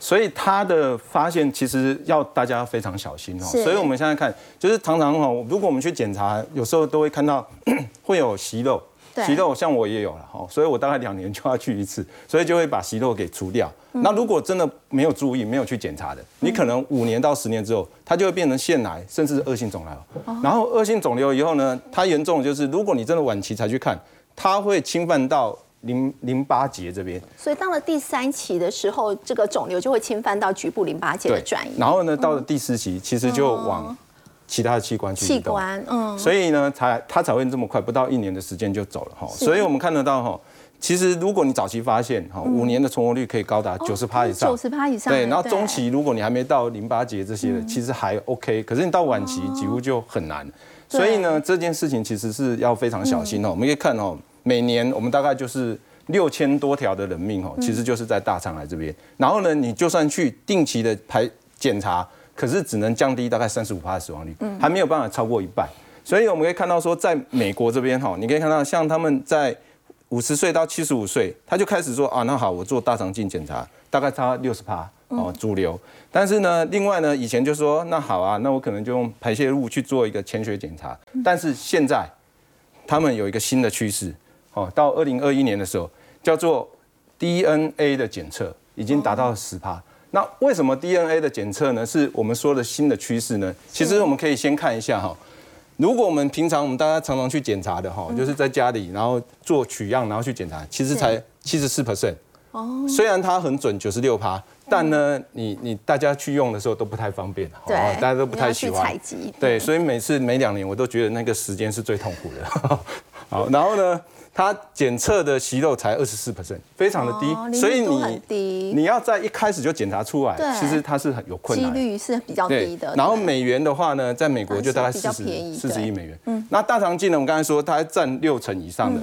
[SPEAKER 5] 所以他的发现其实要大家非常小心哦。所以我们现在看就是常常哦，如果我们去检查，有时候都会看到 *coughs* 会有息肉。息肉像我也有了哈，所以我大概两年就要去一次，*laughs* 所以就会把息肉给除掉。那如果真的没有注意、没有去检查的，你可能五年到十年之后，它就会变成腺癌，甚至是恶性肿瘤。然后恶性肿瘤以后呢，它严重就是，如果你真的晚期才去看，它会侵犯到淋淋巴结这边。
[SPEAKER 1] 所以到了第三期的时候，这个肿瘤就会侵犯到局部淋巴结的转移。
[SPEAKER 5] 然后呢，到了第四期，其实就往。其他的器官去
[SPEAKER 1] 器官，嗯，
[SPEAKER 5] 所以呢，才他才会这么快，不到一年的时间就走了哈。所以我们看得到哈，其实如果你早期发现哈，五年的存活率可以高达九十趴以上，
[SPEAKER 1] 九十趴以上。
[SPEAKER 5] 对，然后中期如果你还没到淋巴结这些的，其实还 OK。可是你到晚期几乎就很难。所以呢，这件事情其实是要非常小心哦。我们可以看哦，每年我们大概就是六千多条的人命哦，其实就是在大肠癌这边。然后呢，你就算去定期的排检查。可是只能降低大概三十五的死亡率，还没有办法超过一半。所以我们可以看到说，在美国这边哈，你可以看到像他们在五十岁到七十五岁，他就开始说啊，那好，我做大肠镜检查，大概差六十趴哦，主流。但是呢，另外呢，以前就说那好啊，那我可能就用排泄物去做一个潜血检查。但是现在他们有一个新的趋势，哦，到二零二一年的时候，叫做 DNA 的检测已经达到十趴。那为什么 DNA 的检测呢？是我们说的新的趋势呢？其实我们可以先看一下哈。如果我们平常我们大家常常去检查的哈，就是在家里然后做取样然后去检查，其实才七十四 percent。哦。虽然它很准九十六趴，但呢，你你大家去用的时候都不太方便，
[SPEAKER 1] 对，
[SPEAKER 5] 大家都不太喜欢
[SPEAKER 1] 采集。
[SPEAKER 5] 对，所以每次每两年我都觉得那个时间是最痛苦的。好，然后呢？它检测的息肉才二十四 percent，非常的低，
[SPEAKER 1] 所以你
[SPEAKER 5] 你要在一开始就检查出来，其实它是很有困难，
[SPEAKER 1] 几率是比较低的。
[SPEAKER 5] 然后美元的话呢，在美国就大概四十四十亿美元。嗯，那大肠镜呢，我们刚才说它占六成以上的，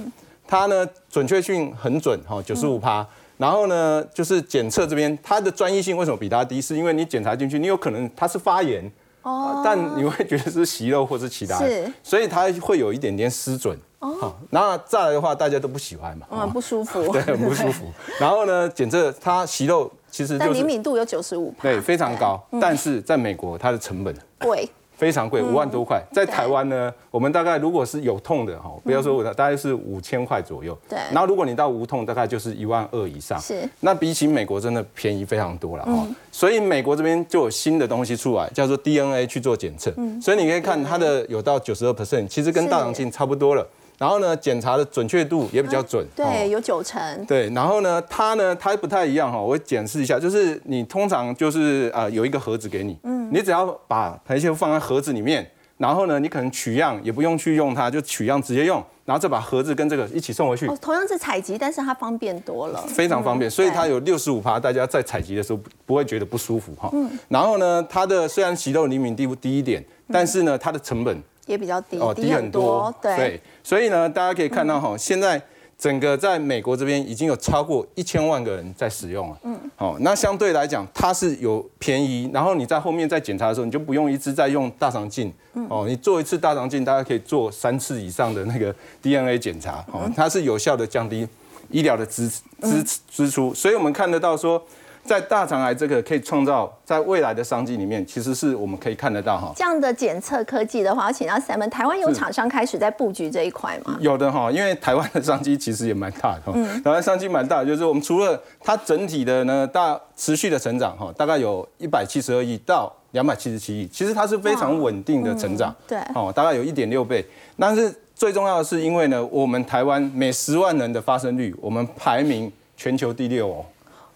[SPEAKER 5] 它呢准确性很准哈，九十五趴。然后呢，就是检测这边它的专业性为什么比它低？是因为你检查进去，你有可能它是发炎，哦，但你会觉得是息肉或是其他，是，所以它会有一点点失准。好，那再来的话，大家都不喜欢嘛，
[SPEAKER 1] 嗯，不舒服，*laughs*
[SPEAKER 5] 对，很不舒服。*laughs* 然后呢，检测它息肉其实，
[SPEAKER 1] 但灵敏度有九十五，
[SPEAKER 5] 对，非常高。但是在美国，它的成本
[SPEAKER 1] 贵。
[SPEAKER 5] 非常贵，五万多块。在台湾呢，我们大概如果是有痛的哈，不要说我的，大概是五千块左右。
[SPEAKER 1] 对。
[SPEAKER 5] 然后如果你到无痛，大概就是一万二以上。
[SPEAKER 1] 是。
[SPEAKER 5] 那比起美国真的便宜非常多了哈。所以美国这边就有新的东西出来，叫做 DNA 去做检测。嗯。所以你可以看它的有到九十二 percent，其实跟大肠镜差不多了。然后呢，检查的准确度也比较准，
[SPEAKER 1] 对，有九成。
[SPEAKER 5] 对，然后呢，它呢，它不太一样哈，我检视一下，就是你通常就是啊，有一个盒子给你，嗯，你只要把排泄物放在盒子里面，然后呢，你可能取样也不用去用它，就取样直接用，然后再把盒子跟这个一起送回去。
[SPEAKER 1] 同样是采集，但是它方便多了，
[SPEAKER 5] 非常方便，所以它有六十五趴，大家在采集的时候不会觉得不舒服哈。嗯。然后呢，它的虽然息肉灵敏度低一点，但是呢，它的成本。
[SPEAKER 1] 也比较低，哦，低很多，对，
[SPEAKER 5] 所以呢，大家可以看到哈，现在整个在美国这边已经有超过一千万个人在使用了，嗯，好，那相对来讲它是有便宜，然后你在后面再检查的时候，你就不用一直在用大肠镜，哦，你做一次大肠镜，大家可以做三次以上的那个 *laughs* DNA 检查，哦，它是有效的降低医疗的支支支出，所以我们看得到说。在大肠癌这个可以创造在未来的商机里面，其实是我们可以看得到哈。
[SPEAKER 1] 这样的检测科技的话，请到 Simon，台湾有厂商开始在布局这一块吗？
[SPEAKER 5] 有的哈，因为台湾的商机其实也蛮大的哈。台湾商机蛮大，就是我们除了它整体的呢大持续的成长哈，大概有一百七十二亿到两百七十七亿，其实它是非常稳定的成长。
[SPEAKER 1] 对，
[SPEAKER 5] 哦，大概有一点六倍。但是最重要的是，因为呢，我们台湾每十万人的发生率，我们排名全球第六哦。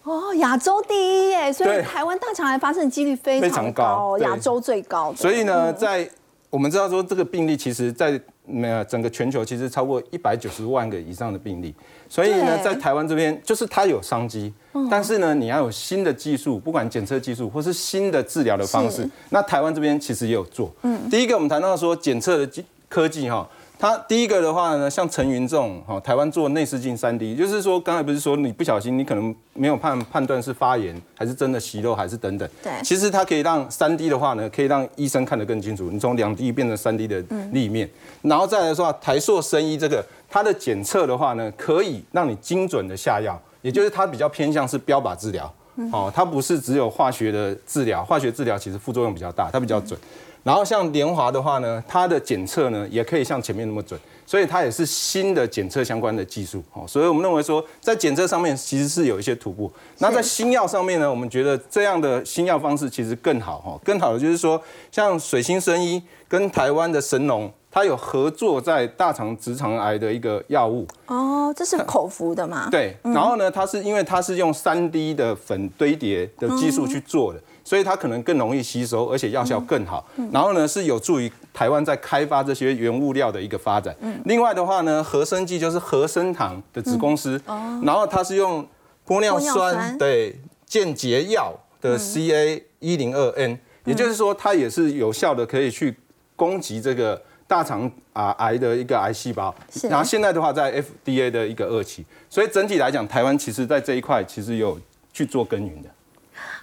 [SPEAKER 1] 哦，亚洲第一耶，所以台湾大肠癌发生的几率非常高，亚洲最高。
[SPEAKER 5] 所以呢，在我们知道说这个病例，其实在呃整个全球其实超过一百九十万个以上的病例。所以呢，在台湾这边就是它有商机，但是呢，你要有新的技术，不管检测技术或是新的治疗的方式，那台湾这边其实也有做。嗯，第一个我们谈到说检测的技科技哈。它第一个的话呢，像陈云这种哈，台湾做内视镜三 D，就是说刚才不是说你不小心，你可能没有判判断是发炎还是真的息肉还是等等。
[SPEAKER 1] 对。
[SPEAKER 5] 其实它可以让三 D 的话呢，可以让医生看得更清楚。你从两 D 变成三 D 的立面，然后再来说台硕生医这个，它的检测的话呢，可以让你精准的下药，也就是它比较偏向是标靶治疗。哦，它不是只有化学的治疗，化学治疗其实副作用比较大，它比较准。然后像联华的话呢，它的检测呢也可以像前面那么准，所以它也是新的检测相关的技术哦。所以我们认为说，在检测上面其实是有一些突破。那在新药上面呢，我们觉得这样的新药方式其实更好哈。更好的就是说，像水星生医跟台湾的神农，它有合作在大肠直肠癌的一个药物。
[SPEAKER 1] 哦，这是 *laughs* 口服的吗？
[SPEAKER 5] 对。然后呢，它是因为它是用三 D 的粉堆叠的技术去做的。所以它可能更容易吸收，而且药效更好。然后呢，是有助于台湾在开发这些原物料的一个发展。另外的话呢，合生剂就是合生堂的子公司，然后它是用玻尿酸对间接药的 CA 一零二 N，也就是说它也是有效的，可以去攻击这个大肠啊癌的一个癌细胞。然后现在的话，在 FDA 的一个二期，所以整体来讲，台湾其实在这一块其实有去做耕耘的。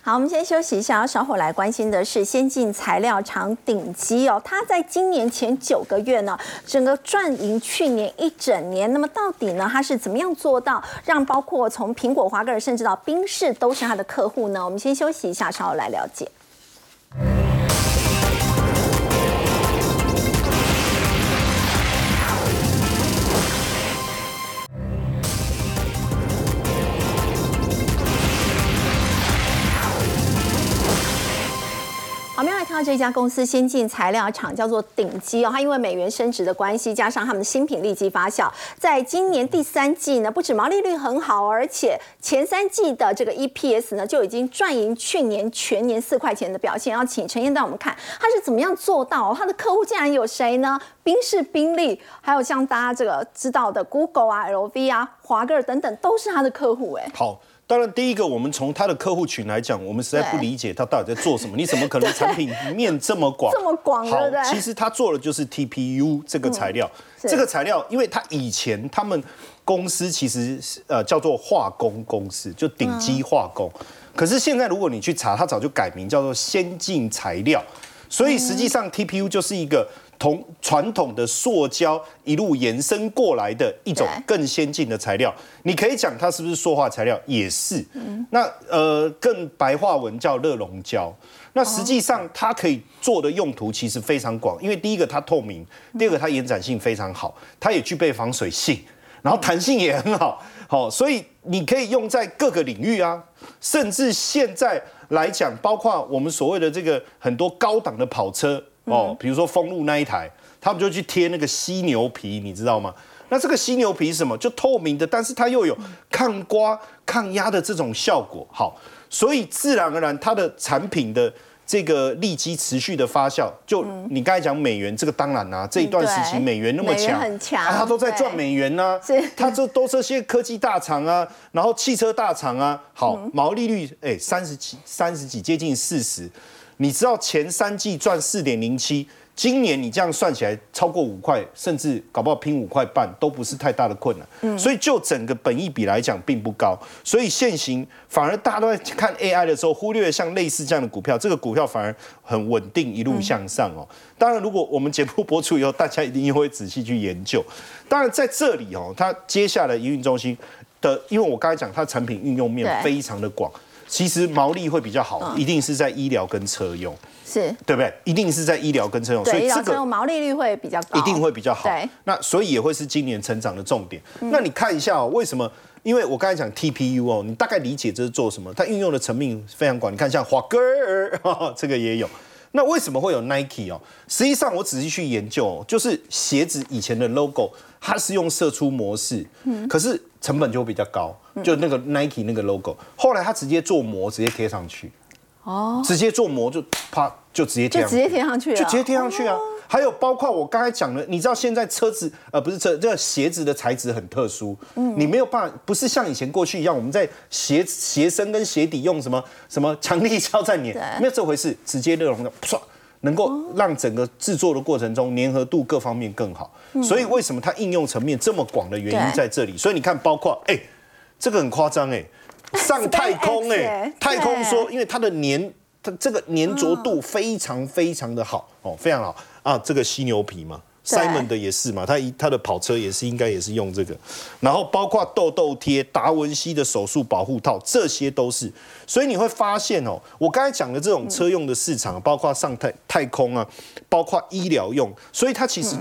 [SPEAKER 1] 好，我们先休息一下，稍后来关心的是先进材料厂顶级哦，它在今年前九个月呢，整个赚赢去年一整年。那么到底呢，它是怎么样做到让包括从苹果、华格尔，甚至到宾士都是它的客户呢？我们先休息一下，稍后来了解。这家公司先进材料厂叫做顶基哦，它因为美元升值的关系，加上他们的新品立即发酵，在今年第三季呢，不止毛利率很好，而且前三季的这个 EPS 呢就已经赚赢去年全年四块钱的表现。要请陈燕带我们看，他是怎么样做到？他的客户竟然有谁呢？宾士、宾利，还有像大家这个知道的 Google 啊、LV 啊、华格尔等等，都是他的客户哎。
[SPEAKER 2] 好。当然，第一个，我们从他的客户群来讲，我们实在不理解他到底在做什么。你怎么可能产品面这么广？*laughs*
[SPEAKER 1] 这么广，对不对？
[SPEAKER 2] 其实他做的就是 TPU 这个材料。这个材料，因为他以前他们公司其实呃叫做化工公司，就顶级化工。可是现在如果你去查，他早就改名叫做先进材料。所以实际上 TPU 就是一个。从传统的塑胶一路延伸过来的一种更先进的材料，你可以讲它是不是塑化材料，也是。那呃，更白话文叫热熔胶。那实际上它可以做的用途其实非常广，因为第一个它透明，第二个它延展性非常好，它也具备防水性，然后弹性也很好。好，所以你可以用在各个领域啊，甚至现在来讲，包括我们所谓的这个很多高档的跑车。哦，比如说封路那一台，他们就去贴那个犀牛皮，你知道吗？那这个犀牛皮是什么？就透明的，但是它又有抗刮、抗压的这种效果。好，所以自然而然，它的产品的这个利基持续的发酵。就你刚才讲美元，这个当然啊，这一段时期美元那么强，
[SPEAKER 1] 很强，
[SPEAKER 2] 它都在赚美元呐。它这都这些科技大厂啊，然后汽车大厂啊，好，毛利率哎三十几、三十几，接近四十。你知道前三季赚四点零七，今年你这样算起来超过五块，甚至搞不好拼五块半都不是太大的困难。嗯，所以就整个本益比来讲并不高，所以现行反而大家都在看 AI 的时候，忽略像类似这样的股票，这个股票反而很稳定，一路向上哦。当然，如果我们节目播出以后，大家一定会仔细去研究。当然在这里哦，它接下来营运中心的，因为我刚才讲它产品运用面非常的广。其实毛利会比较好，一定是在医疗跟车用，
[SPEAKER 1] 是
[SPEAKER 2] 对不对？一定是在医疗跟车用，
[SPEAKER 1] 所以这个毛利率会比较高，
[SPEAKER 2] 一定会比较好。那所以也会是今年成长的重点。那你看一下哦，为什么？因为我刚才讲 TPU 哦，你大概理解这是做什么？它运用的层面非常广。你看像华哥儿 *laughs* 这个也有。那为什么会有 Nike 哦？实际上我仔细去研究，就是鞋子以前的 logo 它是用射出模式，嗯，可是成本就会比较高，就那个 Nike 那个 logo，后来他直接做膜直接贴上去，哦，直接做膜就啪就直接贴，
[SPEAKER 1] 就直接贴上去，
[SPEAKER 2] 就直接贴上去啊。还有包括我刚才讲的，你知道现在车子呃不是车，这个鞋子的材质很特殊，嗯，你没有办法，不是像以前过去一样，我们在鞋鞋身跟鞋底用什么什么强力胶在粘，没有这回事，直接热熔的，唰，能够让整个制作的过程中粘合度各方面更好。所以为什么它应用层面这么广的原因在这里。所以你看，包括哎，这个很夸张哎，*laughs* 上太空哎，太空说，因为它的粘，它这个粘着度非常非常的好哦，非常好。啊，这个犀牛皮嘛，Simon 的也是嘛，他一他的跑车也是应该也是用这个，然后包括痘痘贴、达文西的手术保护套，这些都是。所以你会发现哦，我刚才讲的这种车用的市场，包括上太太空啊，包括医疗用，所以它其实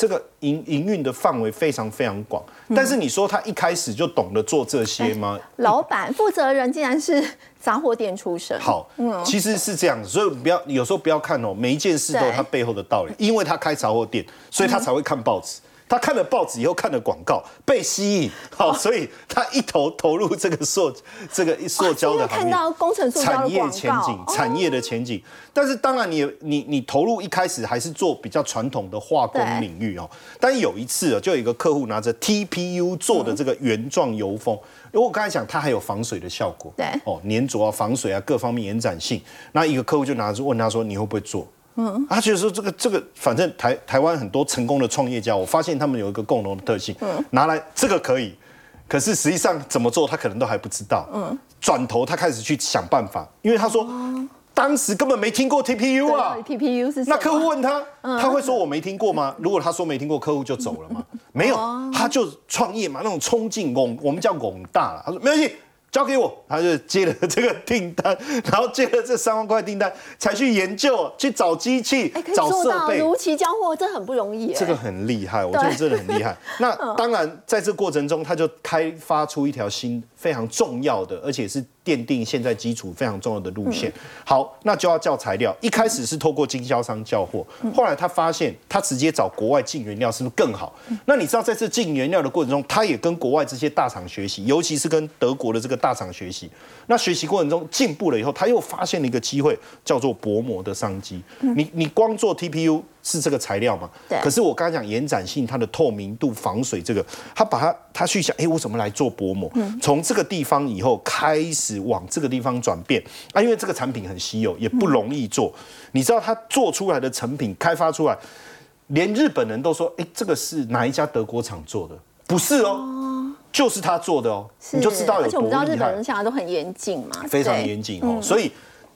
[SPEAKER 2] 这个营营运的范围非常非常广。但是你说他一开始就懂得做这些吗？
[SPEAKER 1] 老板负责人竟然是。杂货店出身，
[SPEAKER 2] 好，嗯其实是这样子，所以不要有时候不要看哦，每一件事都有它背后的道理，因为他开杂货店，所以他才会看报纸。他看了报纸以后，看了广告，被吸引，好，所以他一头投入这个塑这个塑胶的
[SPEAKER 1] 行业，看到工程
[SPEAKER 2] 产业前景，产业的前景。但是当然，你你你投入一开始还是做比较传统的化工领域哦。但有一次啊，就有一个客户拿着 TPU 做的这个原状油封，因为我刚才讲它还有防水的效果，
[SPEAKER 1] 对，
[SPEAKER 2] 哦，粘着啊、防水啊各方面延展性。那一个客户就拿着问他说：“你会不会做？”嗯，他觉得说这个这个，反正台台湾很多成功的创业家，我发现他们有一个共同的特性，嗯，拿来这个可以，可是实际上怎么做，他可能都还不知道。嗯，转头他开始去想办法，因为他说。当时根本没听过 TPU 啊
[SPEAKER 1] ，TPU 是
[SPEAKER 2] 那客户问他，他会说我没听过吗？如果他说没听过，客户就走了吗？没有，他就创业嘛，那种冲劲拱，我们叫拱大了。他说没关系。交给我，他就接了这个订单，然后接了这三万块订单，才去研究、去找机器、找设备，
[SPEAKER 1] 如期交货，这很不容易。
[SPEAKER 2] 这个很厉害，我觉得真的很厉害。*laughs* 那当然，在这过程中，他就开发出一条新、非常重要的，而且是奠定现在基础非常重要的路线。好，那就要叫材料。一开始是透过经销商叫货，后来他发现他直接找国外进原料是不是更好？那你知道，在这进原料的过程中，他也跟国外这些大厂学习，尤其是跟德国的这个。大厂学习，那学习过程中进步了以后，他又发现了一个机会，叫做薄膜的商机。你你光做 TPU 是这个材料嘛？
[SPEAKER 1] 对。
[SPEAKER 2] 可是我刚才讲延展性、它的透明度、防水，这个他把它他去想，哎，我怎么来做薄膜？从这个地方以后开始往这个地方转变啊，因为这个产品很稀有，也不容易做。你知道他做出来的成品开发出来，连日本人都说，哎，这个是哪一家德国厂做的？不是哦。就是他做的哦，你就知道有多厉害。而且
[SPEAKER 1] 我们知道日本人现在都很严谨嘛，
[SPEAKER 2] 非常严谨哦。所以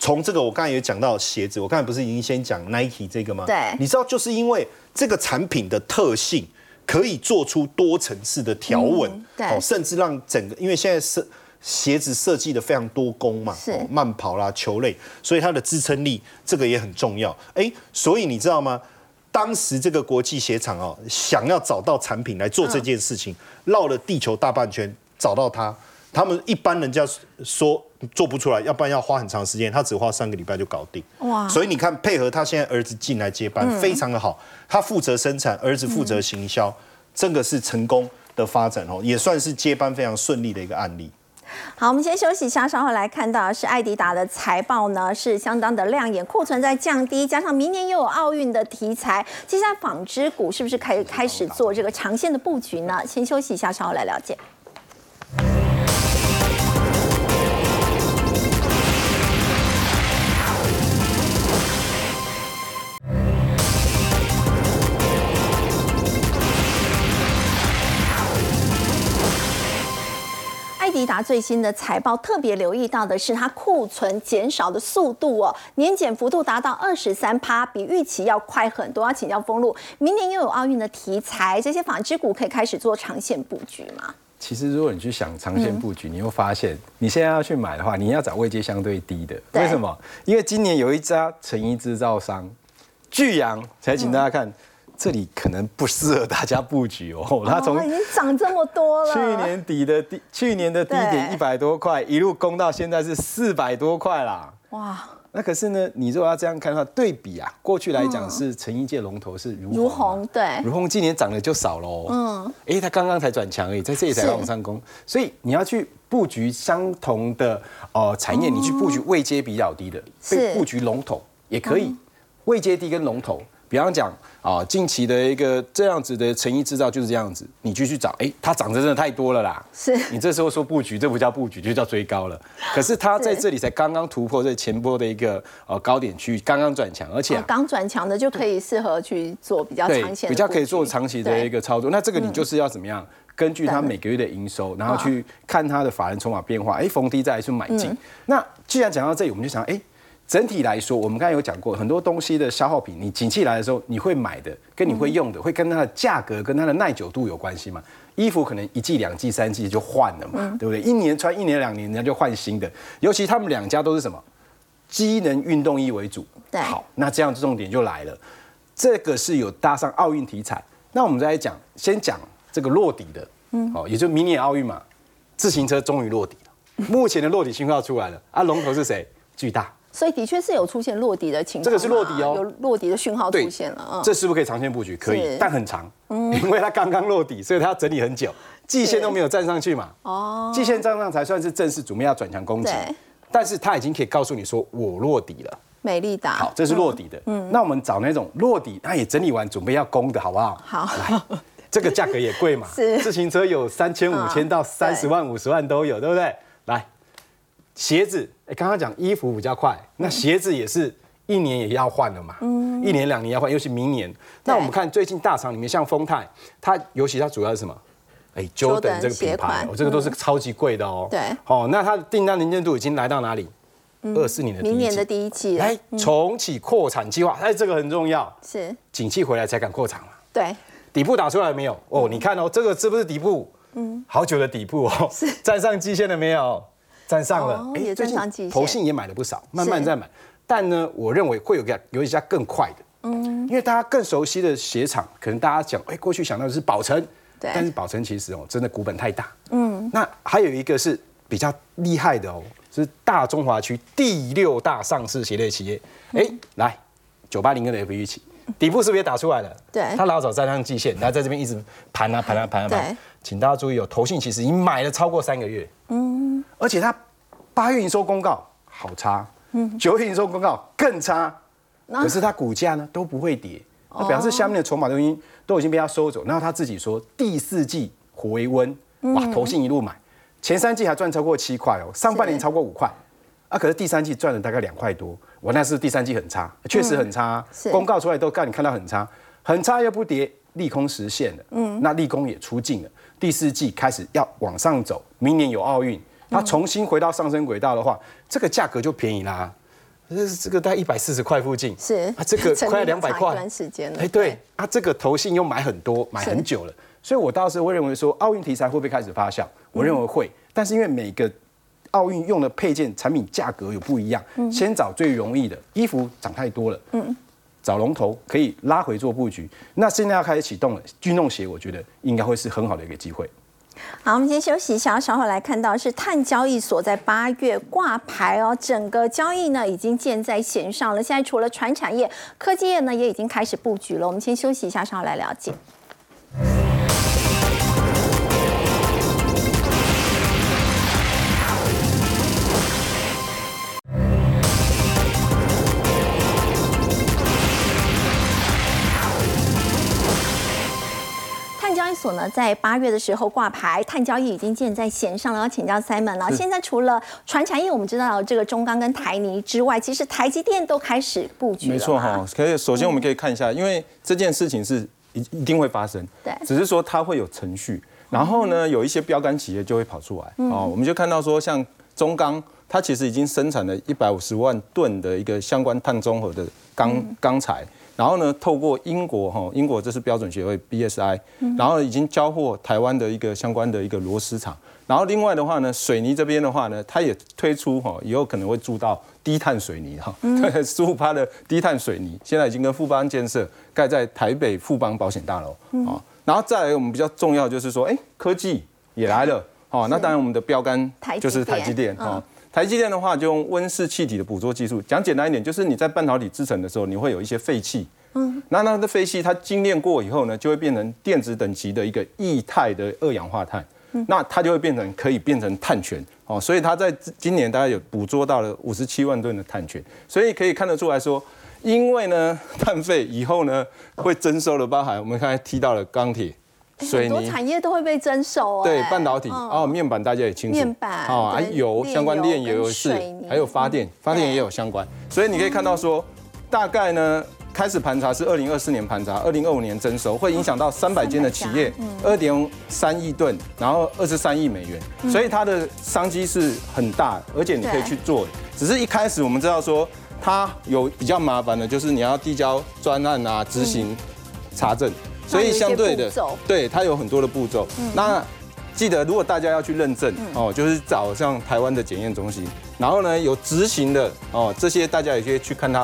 [SPEAKER 2] 从这个，我刚才也讲到鞋子，我刚才不是已经先讲 Nike 这个吗？
[SPEAKER 1] 对，
[SPEAKER 2] 你知道就是因为这个产品的特性，可以做出多层次的条纹，
[SPEAKER 1] 对，
[SPEAKER 2] 甚至让整个，因为现在是鞋子设计的非常多工嘛，
[SPEAKER 1] 是
[SPEAKER 2] 慢跑啦、球类，所以它的支撑力这个也很重要。哎，所以你知道吗？当时这个国际鞋厂哦，想要找到产品来做这件事情，绕了地球大半圈找到它。他们一般人家说做不出来，要不然要花很长时间，他只花三个礼拜就搞定。哇！所以你看，配合他现在儿子进来接班，非常的好。他负责生产，儿子负责行销，这个是成功的发展哦，也算是接班非常顺利的一个案例。
[SPEAKER 1] 好，我们先休息一下，稍后来看到是艾迪达的财报呢，是相当的亮眼，库存在降低，加上明年又有奥运的题材，接下来纺织股是不是可以开始做这个长线的布局呢？先休息一下，稍后来了解。迪达最新的财报特别留意到的是，它库存减少的速度哦，年减幅度达到二十三趴，比预期要快很多。要请教封路，明年又有奥运的题材，这些纺织股可以开始做长线布局吗？
[SPEAKER 4] 其实，如果你去想长线布局，你会发现，你现在要去买的话，你要找位阶相对低的。为什么？因为今年有一家成衣制造商巨阳，才请大家看。这里可能不适合大家布局哦。*laughs*
[SPEAKER 1] 它从已经涨这么多了，
[SPEAKER 4] 去年底的低，去年的低点一百多块，一路攻到现在是四百多块啦。哇！那可是呢，你如果要这样看的话，对比啊，过去来讲是成衣界龙头是如
[SPEAKER 1] 如虹，对，
[SPEAKER 4] 如虹今年涨的就少喽。嗯，哎，它刚刚才转强而已，在这里才往上攻，所以你要去布局相同的呃产业，你去布局位阶比较低的，被布局龙头也可以，位阶低跟龙头。比方讲啊，近期的一个这样子的成衣制造就是这样子，你继续找，哎，它涨得真的太多了啦。
[SPEAKER 1] 是
[SPEAKER 4] 你这时候说布局，这不叫布局，就叫追高了。*laughs* 可是它在这里才刚刚突破这前波的一个呃高点区域，刚刚转强，而且
[SPEAKER 1] 刚转强的就可以适合去做比较长线，
[SPEAKER 4] 比较可以做长期的一个操作。那这个你就是要怎么样？根据它每个月的营收，然后去看它的法人筹码变化，哎，逢低再去买进。那既然讲到这里，我们就想，哎。整体来说，我们刚才有讲过，很多东西的消耗品，你景气来的时候，你会买的，跟你会用的，会跟它的价格跟它的耐久度有关系嘛？衣服可能一季、两季、三季就换了嘛，对不对？一年穿一年、两年，人家就换新的。尤其他们两家都是什么？机能运动衣为主。
[SPEAKER 1] 对。
[SPEAKER 4] 好，那这样重点就来了，这个是有搭上奥运题材。那我们再讲，先讲这个落底的，嗯，哦，也就明年奥运嘛，自行车终于落底了，目前的落底信号出来了啊，龙头是谁？巨大。
[SPEAKER 1] 所以的确是有出现落底的情况，
[SPEAKER 4] 这个是落底哦，
[SPEAKER 1] 有落底的讯号出现了。
[SPEAKER 4] 嗯，这是不是可以长线布局？可以，但很长，因为它刚刚落底，所以它要整理很久，季线都没有站上去嘛。哦，季线站上才算是正式准备要转强攻击。但是它已经可以告诉你说我落底了。
[SPEAKER 1] 美丽达，
[SPEAKER 4] 好，这是落底的。嗯，那我们找那种落底，它也整理完准备要攻的好不好？
[SPEAKER 1] 好，
[SPEAKER 4] 来，这个价格也贵嘛。*laughs*
[SPEAKER 1] 是，
[SPEAKER 4] 自行车有三千五千到三十万、五十万都有，对不对？来。鞋子，哎，刚刚讲衣服比较快，那鞋子也是一年也要换了嘛，嗯，一年两年要换，尤其明年。那我们看最近大厂里面，像丰泰，它尤其它主要是什么？哎，Jordan 这个品牌
[SPEAKER 1] 我，
[SPEAKER 4] 哦，这个都是超级贵的哦。
[SPEAKER 1] 对
[SPEAKER 4] 哦，那它的订单能见度已经来到哪里？二四年的第一
[SPEAKER 1] 明年的
[SPEAKER 4] 季，
[SPEAKER 1] 第一季
[SPEAKER 4] 哎，重启扩产计划，哎，这个很重要，
[SPEAKER 1] 是
[SPEAKER 4] 景气回来才敢扩产嘛。
[SPEAKER 1] 对，
[SPEAKER 4] 底部打出来了没有？哦，你看哦，这个是不是底部？嗯，好久的底部哦，是站上季线了没有？站上了
[SPEAKER 1] 哦，
[SPEAKER 4] 哎
[SPEAKER 1] 也站上季线。
[SPEAKER 4] 投信也买了不少，慢慢在买。但呢，我认为会有个有一家更快的，嗯，因为大家更熟悉的鞋厂，可能大家讲，哎，过去想到的是宝城，
[SPEAKER 1] 对。
[SPEAKER 4] 但是宝城其实哦，真的股本太大，嗯，那还有一个是比较厉害的哦，是大中华区第六大上市鞋类企业，哎，来九八零跟 F 一起，底部是不是也打出来了？
[SPEAKER 1] 对。
[SPEAKER 4] 它老早站上季线，然后在这边一直盘啊盘啊盘啊
[SPEAKER 1] 对。
[SPEAKER 4] 盘，请大家注意哦，投信其实已经买了超过三个月，嗯，而且它八月营收公告好差，嗯，九月营收公告更差，可是它股价呢都不会跌，那表示下面的筹码都已经都已经被它收走，然后他自己说第四季回温，哇，投信一路买，前三季还赚超过七块哦，上半年超过五块。啊，可是第三季赚了大概两块多，我那是第三季很差，确实很差公告出来都让你看到很差，很差又不跌，利空实现了，嗯，那利空也出尽了，第四季开始要往上走，明年有奥运，它重新回到上升轨道的话，这个价格就便宜啦，这这个在一百四十块附近，
[SPEAKER 1] 是
[SPEAKER 4] 啊，这个 *laughs* 快
[SPEAKER 1] 很长一
[SPEAKER 4] 两百块。
[SPEAKER 1] 段时间了。
[SPEAKER 4] 哎，对啊，这个投信又买很多，买很久了，所以我倒是会认为说，奥运题材会不会开始发酵？我认为会，但是因为每个奥运用的配件产品价格有不一样，先找最容易的衣服涨太多了，嗯，找龙头可以拉回做布局。那现在要开始启动了，军动鞋我觉得应该会是很好的一个机会。
[SPEAKER 1] 好，我们先休息一下，稍后来看到是碳交易所在八月挂牌哦，整个交易呢已经箭在弦上了。现在除了船产业、科技业呢也已经开始布局了。我们先休息一下，稍后来了解。交易所呢，在八月的时候挂牌，碳交易已经箭在弦上了。要请教 Simon 了。现在除了船产业，我们知道这个中钢跟台泥之外，其实台积电都开始布局了。
[SPEAKER 5] 没错哈，。可以首先我们可以看一下，因为这件事情是一一定会发生，
[SPEAKER 1] 对
[SPEAKER 5] 只是说它会有程序，然后呢，有一些标杆企业就会跑出来，
[SPEAKER 1] 嗯
[SPEAKER 5] 哦，我们就看到说像中钢，它其实已经生产了一百五十万吨的一个相关碳中和的钢
[SPEAKER 1] 嗯
[SPEAKER 5] 钢材。然后呢，透过英国哈，英国这是标准协会 BSI，然后已经交货台湾的一个相关的一个螺丝厂。然后另外的话呢，水泥这边的话呢，它也推出哈，以后可能会注到低碳水泥哈，*laughs* 十五趴的低碳水泥，现在已经跟富邦建设盖在台北富邦保险大楼啊。然后再来我们比较重要就是说，哎，科技也来了哦，那当然我们的标杆就是台积电
[SPEAKER 1] 电
[SPEAKER 5] 哦。台积电的话，就用温室气体的捕捉技术。讲简单一点，就是你在半导体制成的时候，你会有一些废气。嗯，那那的废气它精炼过以后呢，就会变成电子等级的一个液态的二氧化碳。那它就会变成可以变成碳权哦，所以它在今年大概有捕捉到了五十七万吨的碳权，所以可以看得出来说，因为呢 *laughs* 碳费以后呢会征收了，包含我们刚才提到了钢铁、水
[SPEAKER 1] 很多
[SPEAKER 5] 泥。
[SPEAKER 1] 产业都会被征收哦。
[SPEAKER 5] 对
[SPEAKER 1] 哎。
[SPEAKER 5] 半导体
[SPEAKER 1] 嗯。
[SPEAKER 5] 哦，面板大家也清楚，
[SPEAKER 1] 面板
[SPEAKER 5] 哦，还
[SPEAKER 1] 对
[SPEAKER 5] 有
[SPEAKER 1] 炼
[SPEAKER 5] 相关炼
[SPEAKER 1] 油
[SPEAKER 5] 是，还有发电，发电也有相关，所以你可以看到说，大概呢。开始盘查是二零二四年盘查，二零二五年征收，会影响到三百间的企业，二点三亿吨，然后二十三亿美元，所以它的商机是很大，而且你可以去做。只是一开始我们知道说，它有比较麻烦的，就是你要递交专案啊，执行查证，所以相对的对它有很多的步骤。那记得，如果大家要去认证哦，就是找像台湾的检验中心，然后呢有执行的哦，这些大家也可以去看它